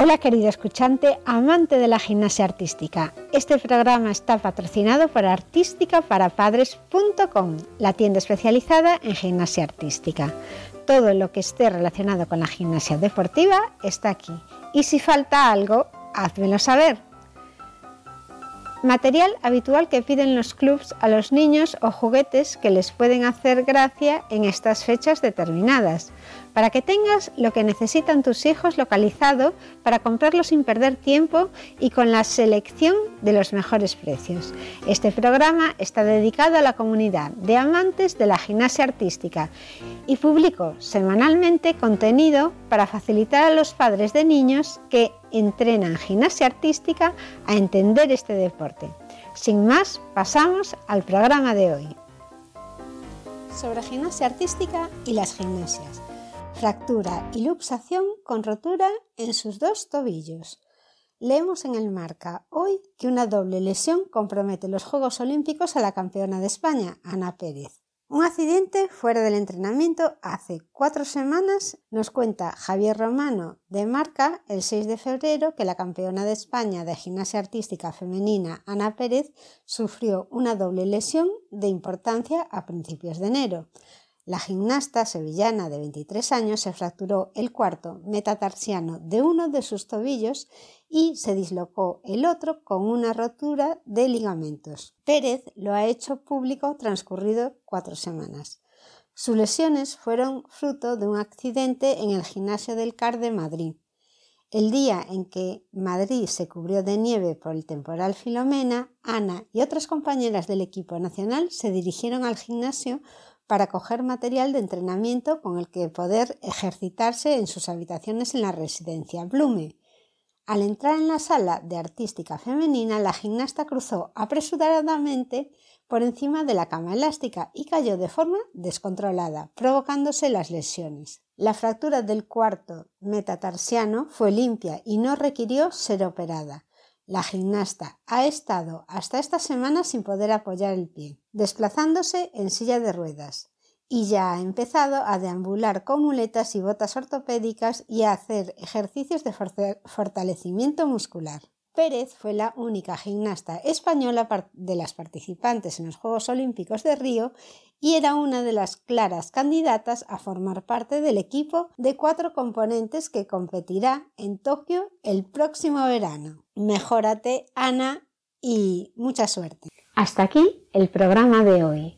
Hola querido escuchante, amante de la gimnasia artística. Este programa está patrocinado por artísticaparapadres.com, la tienda especializada en gimnasia artística. Todo lo que esté relacionado con la gimnasia deportiva está aquí. Y si falta algo, házmelo saber. Material habitual que piden los clubs a los niños o juguetes que les pueden hacer gracia en estas fechas determinadas para que tengas lo que necesitan tus hijos localizado para comprarlo sin perder tiempo y con la selección de los mejores precios. Este programa está dedicado a la comunidad de amantes de la gimnasia artística y publico semanalmente contenido para facilitar a los padres de niños que entrenan gimnasia artística a entender este deporte. Sin más, pasamos al programa de hoy. Sobre gimnasia artística y las gimnasias fractura y luxación con rotura en sus dos tobillos. Leemos en el marca hoy que una doble lesión compromete los Juegos Olímpicos a la campeona de España, Ana Pérez. Un accidente fuera del entrenamiento hace cuatro semanas nos cuenta Javier Romano de Marca el 6 de febrero que la campeona de España de gimnasia artística femenina Ana Pérez sufrió una doble lesión de importancia a principios de enero. La gimnasta sevillana de 23 años se fracturó el cuarto metatarsiano de uno de sus tobillos y se dislocó el otro con una rotura de ligamentos. Pérez lo ha hecho público transcurrido cuatro semanas. Sus lesiones fueron fruto de un accidente en el gimnasio del CAR de Madrid. El día en que Madrid se cubrió de nieve por el temporal Filomena, Ana y otras compañeras del equipo nacional se dirigieron al gimnasio para coger material de entrenamiento con el que poder ejercitarse en sus habitaciones en la residencia Blume. Al entrar en la sala de artística femenina, la gimnasta cruzó apresuradamente por encima de la cama elástica y cayó de forma descontrolada, provocándose las lesiones. La fractura del cuarto metatarsiano fue limpia y no requirió ser operada. La gimnasta ha estado hasta esta semana sin poder apoyar el pie, desplazándose en silla de ruedas, y ya ha empezado a deambular con muletas y botas ortopédicas y a hacer ejercicios de fortalecimiento muscular. Pérez fue la única gimnasta española de las participantes en los Juegos Olímpicos de Río y era una de las claras candidatas a formar parte del equipo de cuatro componentes que competirá en Tokio el próximo verano. Mejórate, Ana, y mucha suerte. Hasta aquí el programa de hoy.